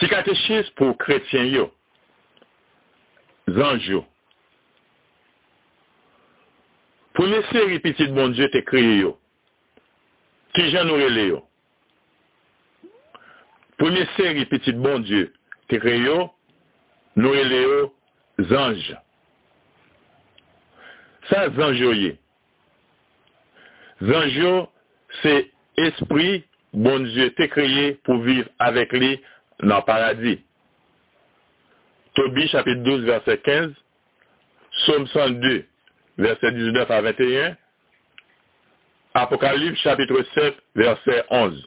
Ti katechis pou kretyen yo, zanj yo, pou nese ripitit bon Diyo te kriye yo, ki jan nou rele yo, pou nese ripitit bon Diyo te kriye yo, nou rele yo zanj. Sa zanj yo ye. Zanj yo se espri bon Diyo te kriye pou viv avek li anjou. Nan paradis. Tobi chapit 12 verset 15, Somme 102 verset 19 à 21, Apocalypse chapitre 7 verset 11.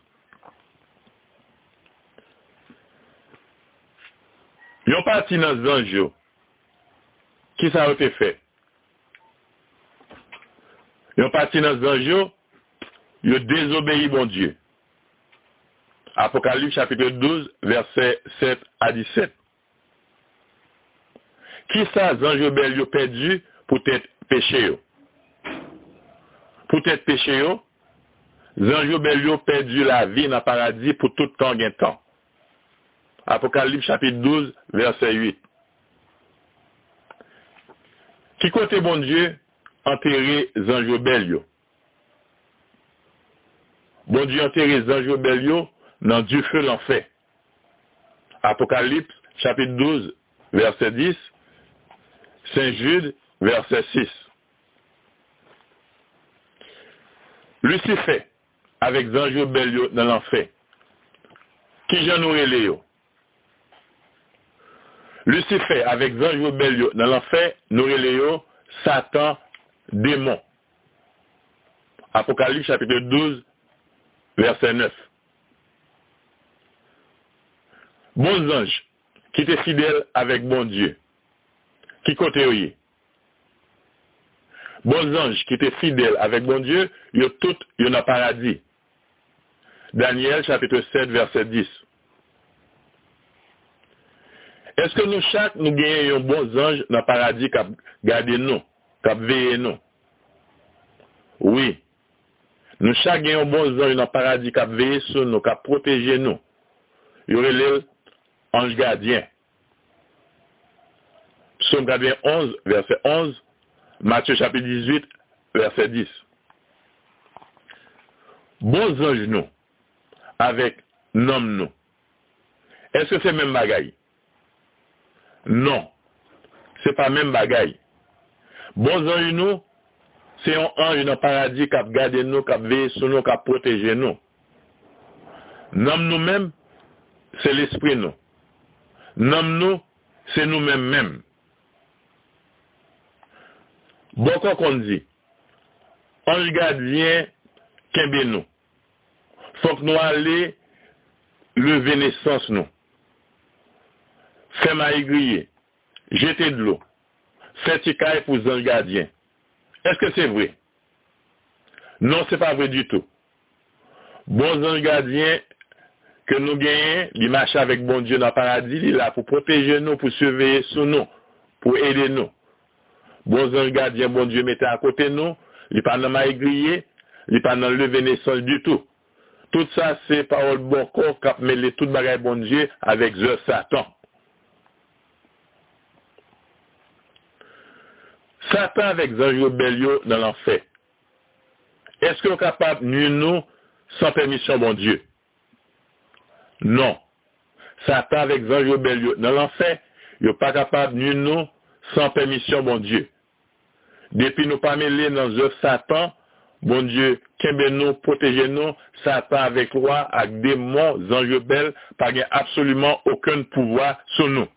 Yon parti nan zanj yo, ki sa wote fe? Yon parti nan zanj yo, yo désobéi bon Dieu. Apocalypse chapitre 12 verset 7 à 17. Ki sa zanj yo bel perdu pou tèt peche yo? Pou tèt peche perdu la vi nan paradis pou tout kan gen tan. Apokalip chapit 12, verset 8. Ki kote bon Diyo enterre zanj yo bel yo? Bon Diyo enterre zanj yo bel yo nan du fe l'enfe. Apokalip chapit 12, verset 10. Saint Jude, verset 6. Lucifer, avec Zanjo Belio dans l'enfer. Qui j'en aurais Léo? Lucifer, avec Zanjo Belio dans l'enfer, Léo, Satan, démon. Apocalypse chapitre 12, verset 9. Bon zanj, ki te fidel avèk bon Diyo, ki kote yo ye. Bon zanj, ki te fidel avèk bon Diyo, yo tout yo na paradis. Daniel chapitre 7, verset 10. Eske nou chak nou genye yon bon zanj nan paradis kap gade nou, kap veye nou? Oui. Nou chak genye yon bon zanj nan paradis kap veye sou nou, kap proteje nou. Yore lèl anges gardiens. Psaume 91, verset 11, Matthieu chapitre 18, verset 10. Bons anges nous, avec nom nous. Est-ce que c'est même bagaille? Non. C'est pas même bagaille. Bons anges nous, c'est un ange dans le paradis qui a gardé nous, qui a veillé sur nous, qui a protégé nous. Nom nous-mêmes, c'est l'esprit nous. Nam nou, se nou men men. Boko kon di, an jgadyen kenbe nou. Fok nou ale leve nesans nou. Fema igriye, jete dlo, feti kay pou zan jgadyen. Eske se vre? Non, se pa vre du tout. Bon zan jgadyen ke nou genyen, li mache avèk bon Diyo nan paradis, li la pou proteje nou, pou surveye sou nou, pou ede nou. Bon zanj gardien, bon Dieu mette à côté nous, il pas dans ma aiguillé, il pas dans lever naissance du tout. Tout ça, c'est parole bon corps qui a mêlé tout bagaille bon Dieu avec The Satan. Satan avec Zanjo Belio dans l'enfer. Est-ce qu'on est capable de nous sans permission bon Dieu? Non. Satan vek zanj yo bel yo. Nan l'anfer, yo pa kapab nye nou san permisyon bon Diyo. Depi nou pa mele nan zov Satan, bon Diyo kembe nou, proteje nou, Satan avek lwa ak demon zanj yo bel pa gen absolument okon pouvoi sou nou.